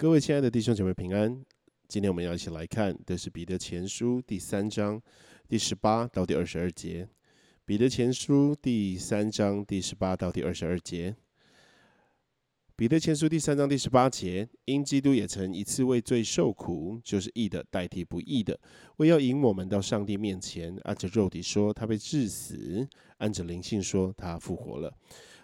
各位亲爱的弟兄姐妹平安，今天我们要一起来看的是彼得前书第三章第十八到第二十二节。彼得前书第三章第十八到第二十二节。彼得前书第三章第十八节，因基督也曾一次为罪受苦，就是义的代替不义的，为要引我们到上帝面前。按着肉体说，他被致死；按着灵性说，他复活了。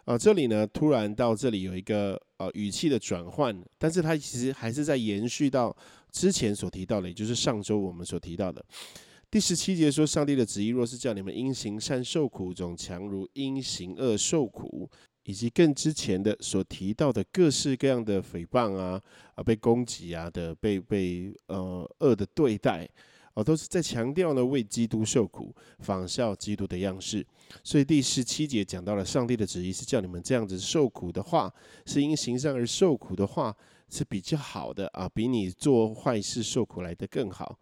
啊，这里呢，突然到这里有一个呃语气的转换，但是它其实还是在延续到之前所提到的，也就是上周我们所提到的第十七节说，上帝的旨意若是叫你们因行善受苦，总强如因行恶受苦，以及更之前的所提到的各式各样的诽谤啊啊被攻击啊的被被呃恶的对待。哦，都是在强调呢，为基督受苦，仿效基督的样式。所以第十七节讲到了上帝的旨意是叫你们这样子受苦的话，是因行善而受苦的话是比较好的啊，比你做坏事受苦来的更好。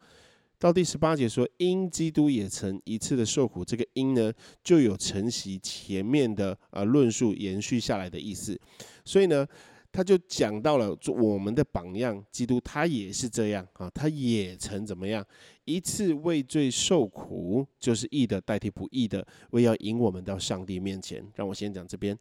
到第十八节说，因基督也曾一次的受苦，这个因呢就有承袭前面的啊论述延续下来的意思。所以呢。他就讲到了我们的榜样，基督他也是这样啊，他也曾怎么样？一次为罪受苦，就是义的代替不义的，为要引我们到上帝面前。让我先讲这边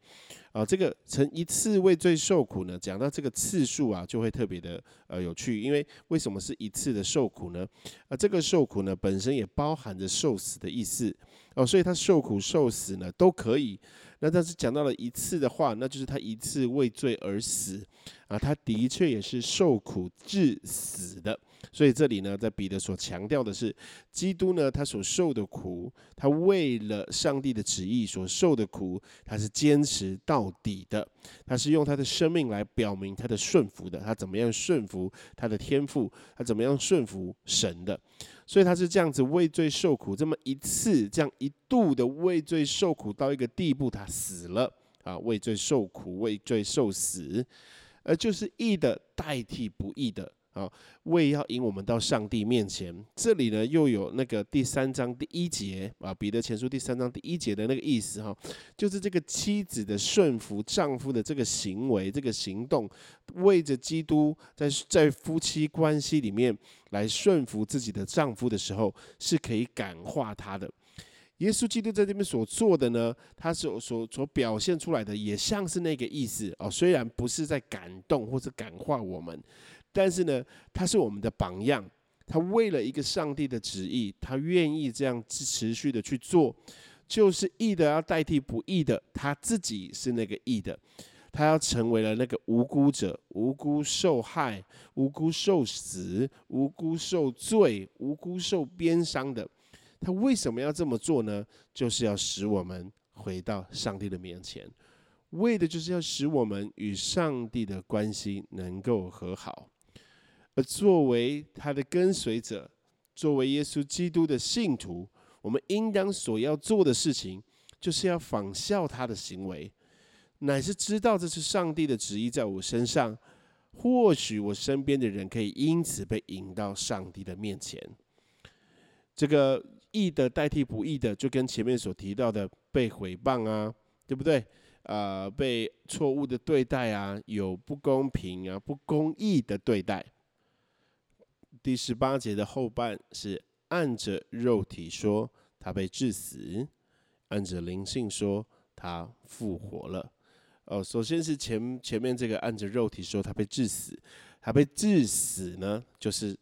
啊，这个曾一次为罪受苦呢，讲到这个次数啊，就会特别的呃有趣，因为为什么是一次的受苦呢？啊，这个受苦呢本身也包含着受死的意思哦，所以他受苦受死呢都可以。那但是讲到了一次的话，那就是他一次为罪而死啊，他的确也是受苦致死。的。所以这里呢，在彼得所强调的是，基督呢他所受的苦，他为了上帝的旨意所受的苦，他是坚持到底的，他是用他的生命来表明他的顺服的，他怎么样顺服他的天赋，他怎么样顺服神的。所以他是这样子为罪受苦，这么一次，这样一度的为罪受苦到一个地步，他死了啊，为罪受苦，为罪受死，呃，就是义的代替不义的。啊，为要引我们到上帝面前，这里呢又有那个第三章第一节啊，彼得前书第三章第一节的那个意思哈，就是这个妻子的顺服丈夫的这个行为、这个行动，为着基督在在夫妻关系里面来顺服自己的丈夫的时候，是可以感化他的。耶稣基督在这边所做的呢，他所所所表现出来的也像是那个意思哦，虽然不是在感动或者感化我们。但是呢，他是我们的榜样。他为了一个上帝的旨意，他愿意这样持续的去做，就是义的要代替不义的，他自己是那个义的，他要成为了那个无辜者，无辜受害、无辜受死、无辜受罪、无辜受鞭伤的。他为什么要这么做呢？就是要使我们回到上帝的面前，为的就是要使我们与上帝的关系能够和好。而作为他的跟随者，作为耶稣基督的信徒，我们应当所要做的事情，就是要仿效他的行为，乃是知道这是上帝的旨意在我身上。或许我身边的人可以因此被引到上帝的面前。这个义的代替不义的，就跟前面所提到的被毁谤啊，对不对？啊，被错误的对待啊，有不公平啊、不公义的对待。第十八节的后半是按着肉体说他被致死，按着灵性说他复活了。哦，首先是前前面这个按着肉体说他被致死，他被致死呢，就是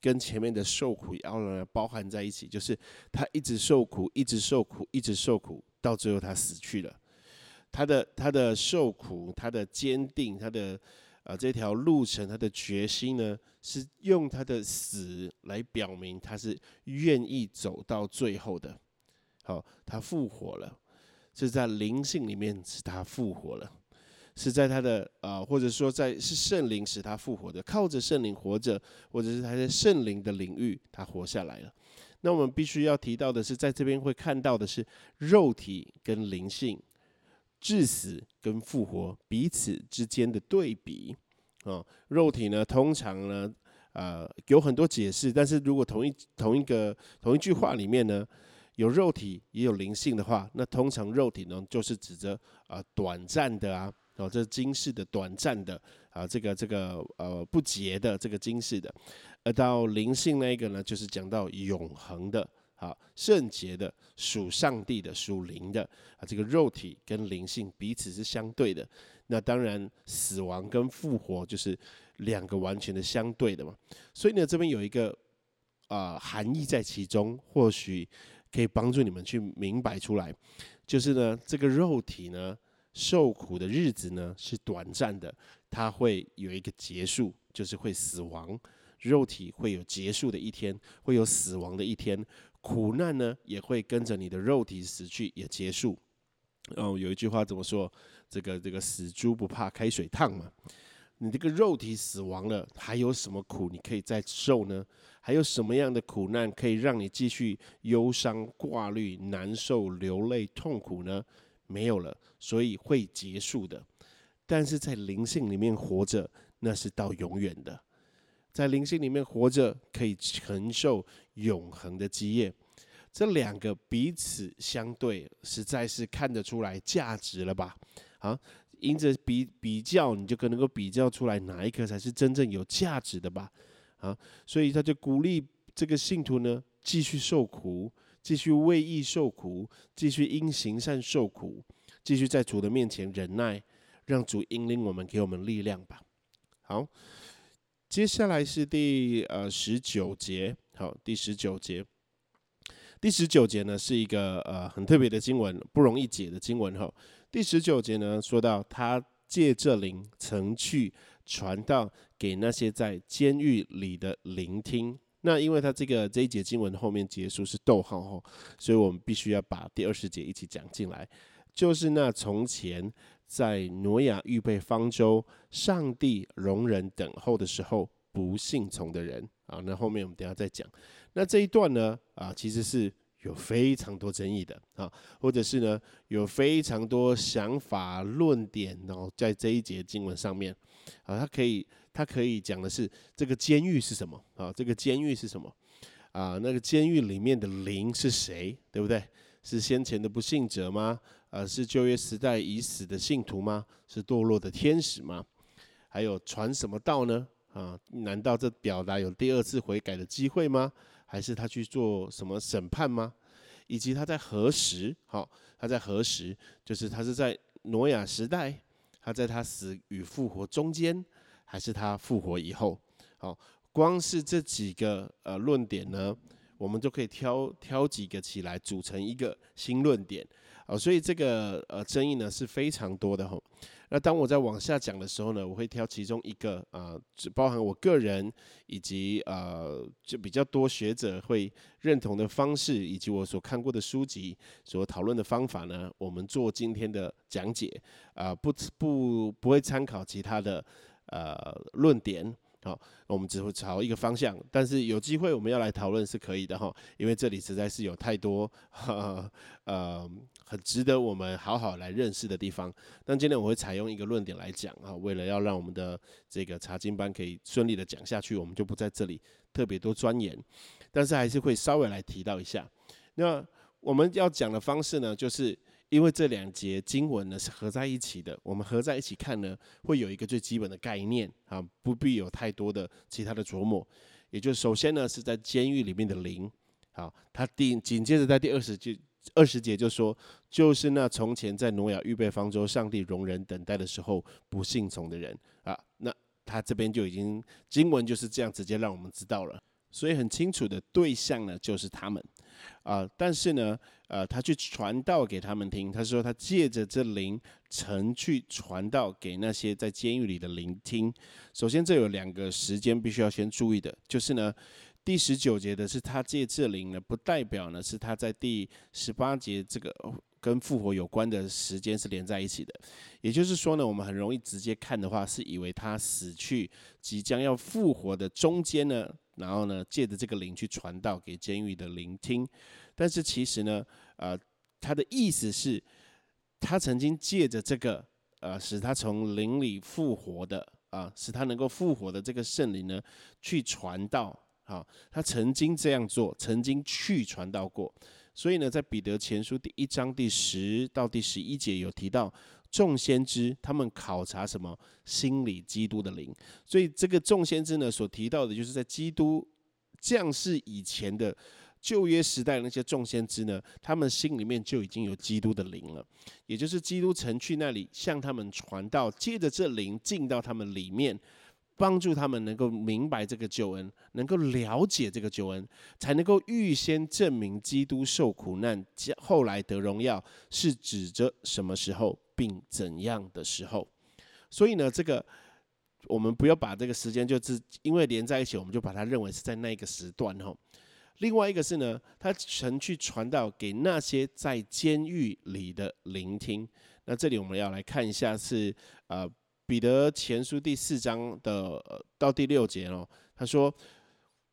跟前面的受苦要包含在一起，就是他一直受苦，一直受苦，一直受苦，到最后他死去了。他的他的受苦，他的坚定，他的。啊，这条路程，他的决心呢，是用他的死来表明他是愿意走到最后的。好，他复活了，是在灵性里面使他复活了，是在他的啊，或者说在是圣灵使他复活的，靠着圣灵活着，或者是他在圣灵的领域他活下来了。那我们必须要提到的是，在这边会看到的是肉体跟灵性。致死跟复活彼此之间的对比啊，肉体呢，通常呢，呃，有很多解释，但是如果同一同一个同一句话里面呢，有肉体也有灵性的话，那通常肉体呢，就是指着啊短暂的啊哦，这今世的短暂的啊，这个这个呃不洁的这个今世的，而到灵性那一个呢，就是讲到永恒的。好，圣洁的属上帝的属灵的啊，这个肉体跟灵性彼此是相对的。那当然，死亡跟复活就是两个完全的相对的嘛。所以呢，这边有一个啊含义在其中，或许可以帮助你们去明白出来。就是呢，这个肉体呢受苦的日子呢是短暂的，它会有一个结束，就是会死亡。肉体会有结束的一天，会有死亡的一天。苦难呢，也会跟着你的肉体死去，也结束。哦，有一句话怎么说？这个这个死猪不怕开水烫嘛。你这个肉体死亡了，还有什么苦你可以再受呢？还有什么样的苦难可以让你继续忧伤、挂虑、难受、流泪、痛苦呢？没有了，所以会结束的。但是在灵性里面活着，那是到永远的。在灵性里面活着，可以承受永恒的基业。这两个彼此相对，实在是看得出来价值了吧？啊，因着比比较，你就可能够比较出来哪一个才是真正有价值的吧？啊，所以他就鼓励这个信徒呢，继续受苦，继续为义受苦，继续因行善受苦，继续在主的面前忍耐，让主引领我们，给我们力量吧。好。接下来是第呃十九节，好，第十九节，第十九节呢是一个呃很特别的经文，不容易解的经文哈。第十九节呢说到他借这灵曾去传道给那些在监狱里的聆听。那因为他这个这一节经文后面结束是逗号哈，所以我们必须要把第二十节一起讲进来，就是那从前。在挪亚预备方舟，上帝容忍等候的时候，不信从的人啊，那后面我们等下再讲。那这一段呢，啊，其实是有非常多争议的啊，或者是呢，有非常多想法论点，然后在这一节经文上面啊，它可以，它可以讲的是这个监狱是什么啊？这个监狱是什么啊？那个监狱里面的灵是谁？对不对？是先前的不信者吗？呃，是旧约时代已死的信徒吗？是堕落的天使吗？还有传什么道呢？啊，难道这表达有第二次悔改的机会吗？还是他去做什么审判吗？以及他在何时？好，他在何时？就是他是在挪亚时代，他在他死与复活中间，还是他复活以后？好，光是这几个呃论点呢，我们就可以挑挑几个起来组成一个新论点。哦，所以这个呃争议呢是非常多的哈。那当我在往下讲的时候呢，我会挑其中一个啊，只包含我个人以及呃就比较多学者会认同的方式，以及我所看过的书籍所讨论的方法呢，我们做今天的讲解啊，不不不会参考其他的呃论点。好，我们只会朝一个方向，但是有机会我们要来讨论是可以的哈，因为这里实在是有太多呃很值得我们好好来认识的地方。那今天我会采用一个论点来讲啊，为了要让我们的这个查经班可以顺利的讲下去，我们就不在这里特别多钻研，但是还是会稍微来提到一下。那我们要讲的方式呢，就是。因为这两节经文呢是合在一起的，我们合在一起看呢，会有一个最基本的概念啊，不必有太多的其他的琢磨。也就首先呢是在监狱里面的灵，好，他第紧接着在第二十节二十节就说，就是那从前在挪亚预备方舟，上帝容忍等待的时候不信从的人啊，那他这边就已经经文就是这样直接让我们知道了，所以很清楚的对象呢就是他们。啊，但是呢，呃，他去传道给他们听。他说他借着这灵曾去传道给那些在监狱里的灵听。首先，这有两个时间必须要先注意的，就是呢，第十九节的是他借这灵呢，不代表呢是他在第十八节这个跟复活有关的时间是连在一起的。也就是说呢，我们很容易直接看的话，是以为他死去即将要复活的中间呢。然后呢，借着这个灵去传道给监狱的聆听，但是其实呢，呃，他的意思是，他曾经借着这个，呃，使他从灵里复活的，啊，使他能够复活的这个圣灵呢，去传道，啊，他曾经这样做，曾经去传道过，所以呢，在彼得前书第一章第十到第十一节有提到，众先知他们考察什么心理基督的灵，所以这个众先知呢所提到的，就是在基督降世以前的旧约时代那些众先知呢，他们心里面就已经有基督的灵了，也就是基督曾去那里向他们传道，借着这灵进到他们里面。帮助他们能够明白这个救恩，能够了解这个救恩，才能够预先证明基督受苦难，后来得荣耀，是指着什么时候，并怎样的时候。所以呢，这个我们不要把这个时间就是因为连在一起，我们就把它认为是在那个时段哈。另外一个是呢，他曾去传道给那些在监狱里的聆听。那这里我们要来看一下是呃。彼得前书第四章的到第六节哦，他说：“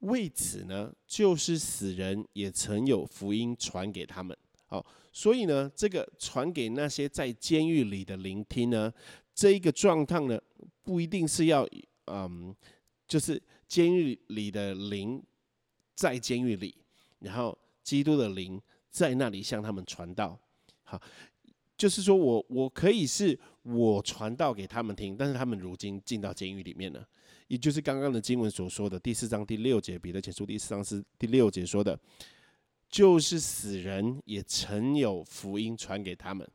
为此呢，就是死人也曾有福音传给他们。哦，所以呢，这个传给那些在监狱里的聆听呢，这一个状态呢，不一定是要嗯，就是监狱里的灵在监狱里，然后基督的灵在那里向他们传道。好。”就是说我我可以是我传道给他们听，但是他们如今进到监狱里面了，也就是刚刚的经文所说的第四章第六节，彼得前书第四章是第六节说的，就是死人也曾有福音传给他们，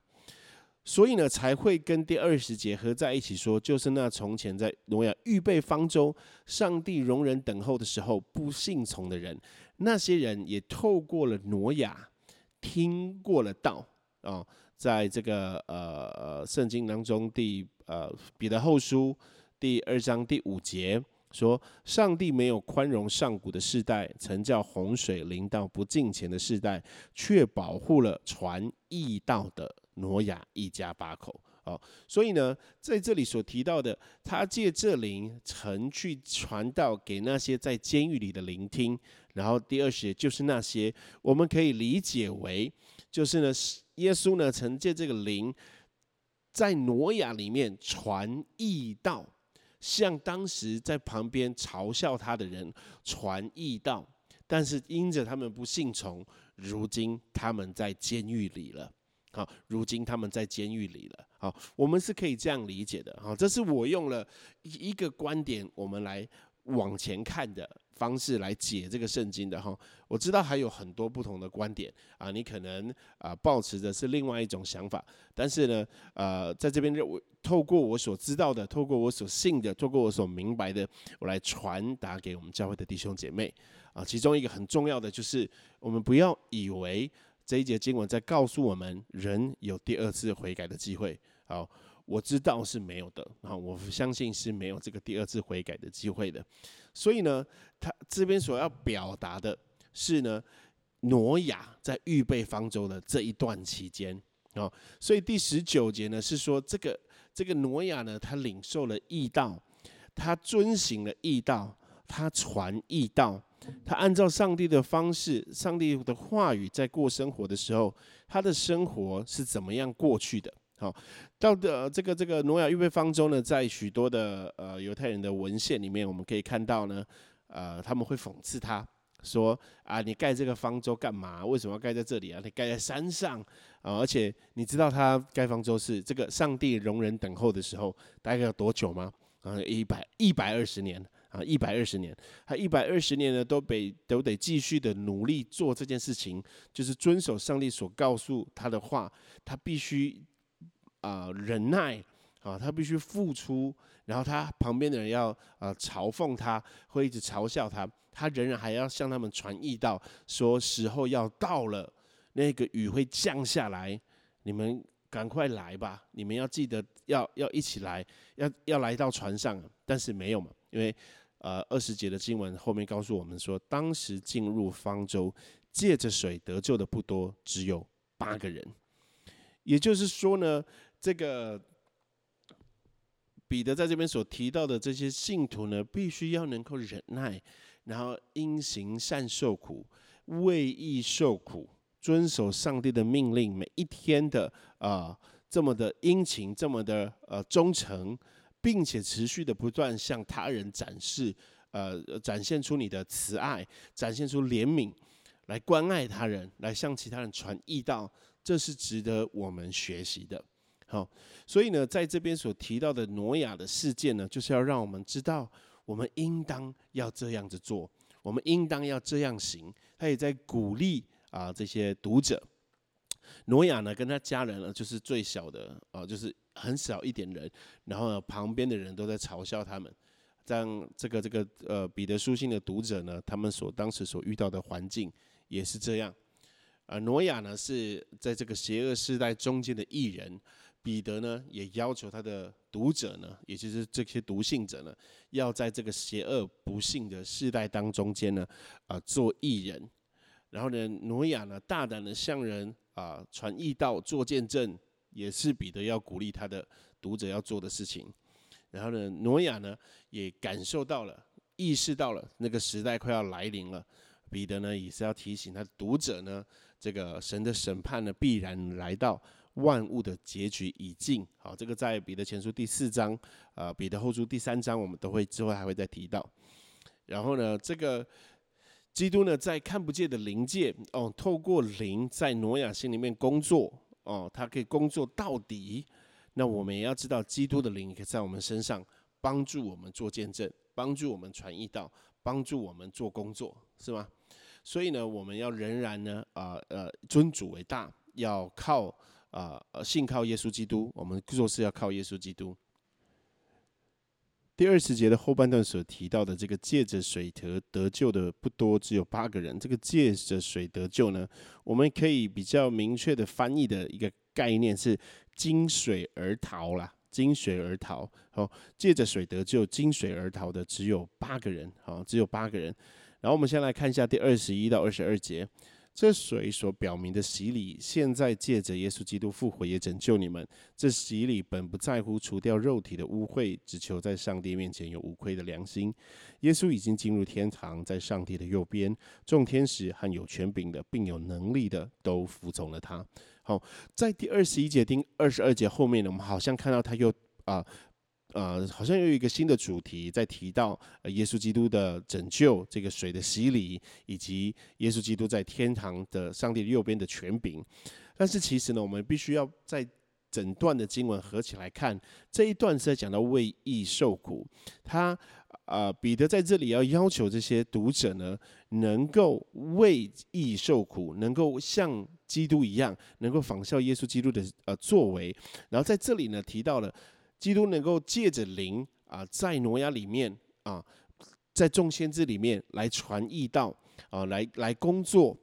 所以呢才会跟第二十节合在一起说，就是那从前在挪亚预备方舟，上帝容人等候的时候不信从的人，那些人也透过了挪亚听过了道啊。在这个呃呃圣经当中，第呃彼得后书第二章第五节说，上帝没有宽容上古的世代，曾叫洪水临到不敬虔的世代，却保护了传义道的挪亚一家八口。哦，所以呢，在这里所提到的，他借这灵曾去传道给那些在监狱里的聆听，然后第二些就是那些我们可以理解为，就是呢是。耶稣呢，曾借这个灵，在挪亚里面传义道，向当时在旁边嘲笑他的人传义道，但是因着他们不信从，如今他们在监狱里了。好，如今他们在监狱里了。好，我们是可以这样理解的。好，这是我用了一个观点，我们来往前看的。方式来解这个圣经的哈，我知道还有很多不同的观点啊，你可能啊抱持的是另外一种想法，但是呢，呃，在这边我透过我所知道的，透过我所信的，透过我所明白的，我来传达给我们教会的弟兄姐妹啊。其中一个很重要的就是，我们不要以为这一节经文在告诉我们人有第二次悔改的机会。好，我知道是没有的啊，我相信是没有这个第二次悔改的机会的。所以呢，他这边所要表达的是呢，挪亚在预备方舟的这一段期间啊，所以第十九节呢是说，这个这个挪亚呢，他领受了义道，他遵行了义道，他传义道，他按照上帝的方式、上帝的话语在过生活的时候，他的生活是怎么样过去的？好，到的这个这个挪亚预备方舟呢，在许多的呃犹太人的文献里面，我们可以看到呢，呃，他们会讽刺他说啊，你盖这个方舟干嘛？为什么要盖在这里啊？你盖在山上啊？而且你知道他盖方舟是这个上帝容忍等候的时候大概要多久吗？啊，一百一百二十年啊，一百二十年，他一百二十年呢，都得都得继续的努力做这件事情，就是遵守上帝所告诉他的话，他必须。啊，忍耐啊，他必须付出，然后他旁边的人要啊嘲讽他，会一直嘲笑他，他仍然还要向他们传译到说时候要到了，那个雨会降下来，你们赶快来吧，你们要记得要要一起来，要要来到船上，但是没有嘛，因为呃二十节的经文后面告诉我们说，当时进入方舟借着水得救的不多，只有八个人，也就是说呢。这个彼得在这边所提到的这些信徒呢，必须要能够忍耐，然后因行善受苦，为义受苦，遵守上帝的命令，每一天的啊这么的殷勤，这么的呃忠诚，并且持续的不断向他人展示，呃展现出你的慈爱，展现出怜悯，来关爱他人，来向其他人传义道，这是值得我们学习的。好，所以呢，在这边所提到的挪亚的事件呢，就是要让我们知道，我们应当要这样子做，我们应当要这样行。他也在鼓励啊这些读者。挪亚呢，跟他家人呢，就是最小的啊，就是很少一点人，然后呢，旁边的人都在嘲笑他们。让，这个这个呃，彼得书信的读者呢，他们所当时所遇到的环境也是这样。而挪亚呢，是在这个邪恶时代中间的艺人。彼得呢，也要求他的读者呢，也就是这些读信者呢，要在这个邪恶不幸的世代当中间呢，啊，做艺人。然后呢，挪亚呢，大胆的向人啊传义道、做见证，也是彼得要鼓励他的读者要做的事情。然后呢，挪亚呢，也感受到了、意识到了那个时代快要来临了。彼得呢，也是要提醒他读者呢，这个神的审判呢，必然来到。万物的结局已尽，好，这个在彼得前书第四章，呃，彼得后书第三章，我们都会之后还会再提到。然后呢，这个基督呢，在看不见的灵界，哦，透过灵在挪亚心里面工作，哦，他可以工作到底。那我们也要知道，基督的灵可以在我们身上帮助我们做见证，帮助我们传义道，帮助我们做工作，是吗？所以呢，我们要仍然呢，啊呃，尊主为大，要靠。啊，信靠耶稣基督，我们做事要靠耶稣基督。第二十节的后半段所提到的这个借着水得得救的不多，只有八个人。这个借着水得救呢，我们可以比较明确的翻译的一个概念是金水而逃啦，金水而逃。好，借着水得救，金水而逃的只有八个人。好，只有八个人。然后我们先来看一下第二十一到二十二节。这水所表明的洗礼，现在借着耶稣基督复活也拯救你们。这洗礼本不在乎除掉肉体的污秽，只求在上帝面前有无愧的良心。耶稣已经进入天堂，在上帝的右边，众天使和有权柄的，并有能力的，都服从了他。好，在第二十一节、第二十二节后面呢，我们好像看到他又啊。好像又有一个新的主题在提到耶稣基督的拯救，这个水的洗礼，以及耶稣基督在天堂的上帝右边的权柄。但是其实呢，我们必须要在整段的经文合起来看，这一段是在讲到为义受苦。他啊，彼得在这里要要求这些读者呢，能够为义受苦，能够像基督一样，能够仿效耶稣基督的呃作为。然后在这里呢，提到了。基督能够借着灵啊，在挪亚里面啊，在众先知里面来传义道啊，来来工作。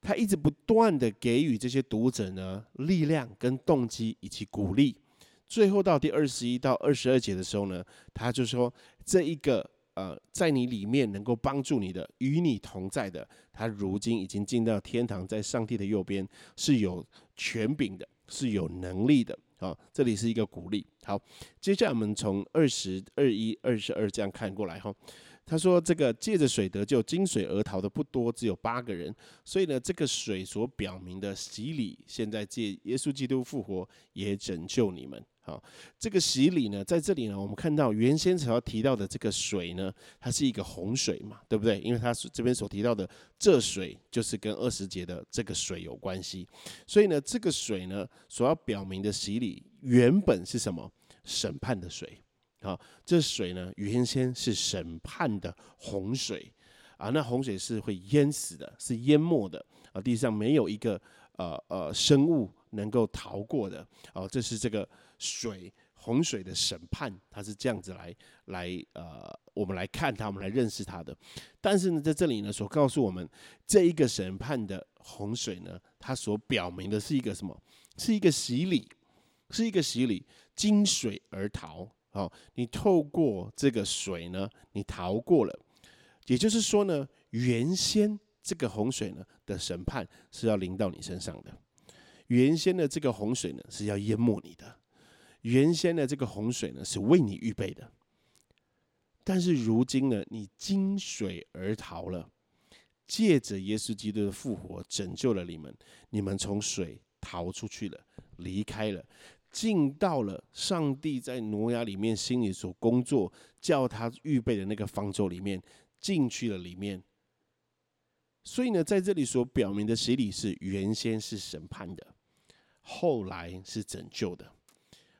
他一直不断的给予这些读者呢力量跟动机以及鼓励。最后到第二十一到二十二节的时候呢，他就说这一个呃，在你里面能够帮助你的，与你同在的，他如今已经进到天堂，在上帝的右边，是有权柄的，是有能力的。好，这里是一个鼓励。好，接下来我们从二十二一、二十二这样看过来哈。他说：“这个借着水得救、金水而逃的不多，只有八个人。所以呢，这个水所表明的洗礼，现在借耶稣基督复活也拯救你们。”好，这个洗礼呢，在这里呢，我们看到原先所要提到的这个水呢，它是一个洪水嘛，对不对？因为它这边所提到的这水，就是跟二十节的这个水有关系。所以呢，这个水呢，所要表明的洗礼，原本是什么？审判的水。好，这水呢，原先是审判的洪水啊，那洪水是会淹死的，是淹没的啊，地上没有一个呃呃生物能够逃过的。哦，这是这个水洪水的审判，它是这样子来来呃，我们来看它，我们来认识它的。但是呢，在这里呢，所告诉我们这一个审判的洪水呢，它所表明的是一个什么？是一个洗礼，是一个洗礼，经水而逃。好，你透过这个水呢，你逃过了。也就是说呢，原先这个洪水呢的审判是要淋到你身上的，原先的这个洪水呢是要淹没你的，原先的这个洪水呢是为你预备的。但是如今呢，你经水而逃了，借着耶稣基督的复活拯救了你们，你们从水逃出去了，离开了。进到了上帝在挪亚里面心里所工作，叫他预备的那个方舟里面，进去了里面。所以呢，在这里所表明的洗礼是原先是审判的，后来是拯救的。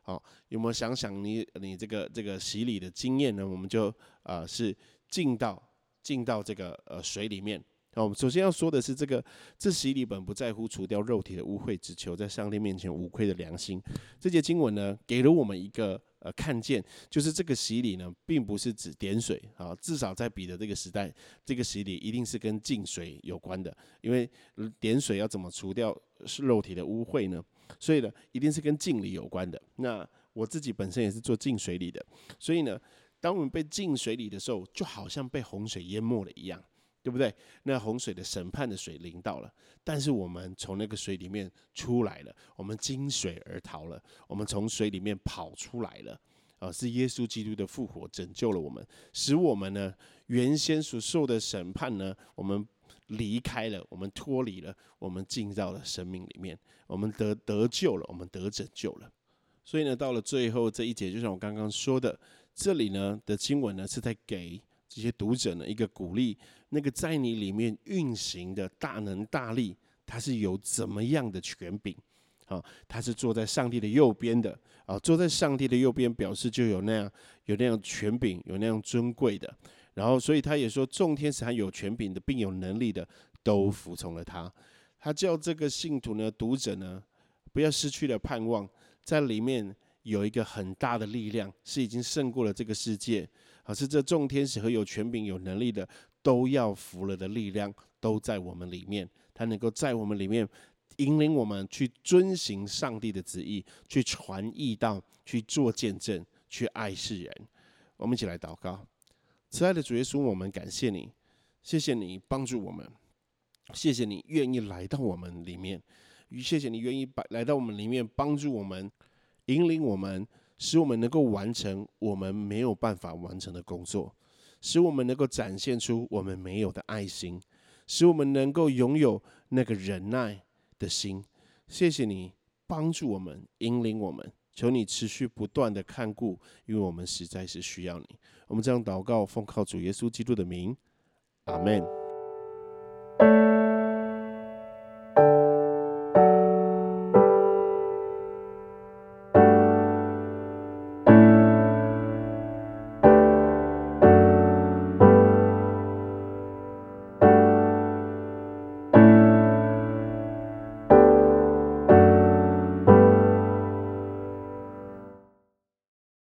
好，有没有想想你你这个这个洗礼的经验呢？我们就啊是进到进到这个呃水里面。好，我们首先要说的是这个这洗礼本不在乎除掉肉体的污秽，只求在上帝面前无愧的良心。这节经文呢，给了我们一个呃看见，就是这个洗礼呢，并不是指点水啊，至少在彼得这个时代，这个洗礼一定是跟净水有关的，因为点水要怎么除掉是肉体的污秽呢？所以呢，一定是跟敬礼有关的。那我自己本身也是做净水礼的，所以呢，当我们被浸水里的时候，就好像被洪水淹没了一样，对不对？那洪水的审判的水淋到了，但是我们从那个水里面出来了，我们经水而逃了，我们从水里面跑出来了。啊，是耶稣基督的复活拯救了我们，使我们呢原先所受的审判呢，我们。离开了，我们脱离了，我们进到了生命里面，我们得得救了，我们得拯救了。所以呢，到了最后这一节，就像我刚刚说的，这里呢的经文呢是在给这些读者呢一个鼓励。那个在你里面运行的大能大力，他是有怎么样的权柄？啊，他是坐在上帝的右边的啊，坐在上帝的右边，表示就有那样有那样权柄，有那样尊贵的。然后，所以他也说，众天使和有权柄的，并有能力的，都服从了他。他叫这个信徒呢，读者呢，不要失去了盼望，在里面有一个很大的力量，是已经胜过了这个世界。而，是这众天使和有权柄、有能力的，都要服了的力量，都在我们里面。他能够在我们里面引领我们去遵行上帝的旨意，去传义道，去做见证，去爱世人。我们一起来祷告。慈爱的主耶稣，我们感谢你，谢谢你帮助我们，谢谢你愿意来到我们里面，谢谢你愿意把来到我们里面帮助我们，引领我们，使我们能够完成我们没有办法完成的工作，使我们能够展现出我们没有的爱心，使我们能够拥有那个忍耐的心。谢谢你帮助我们，引领我们。求你持续不断的看顾，因为我们实在是需要你。我们这样祷告，奉靠主耶稣基督的名，阿门。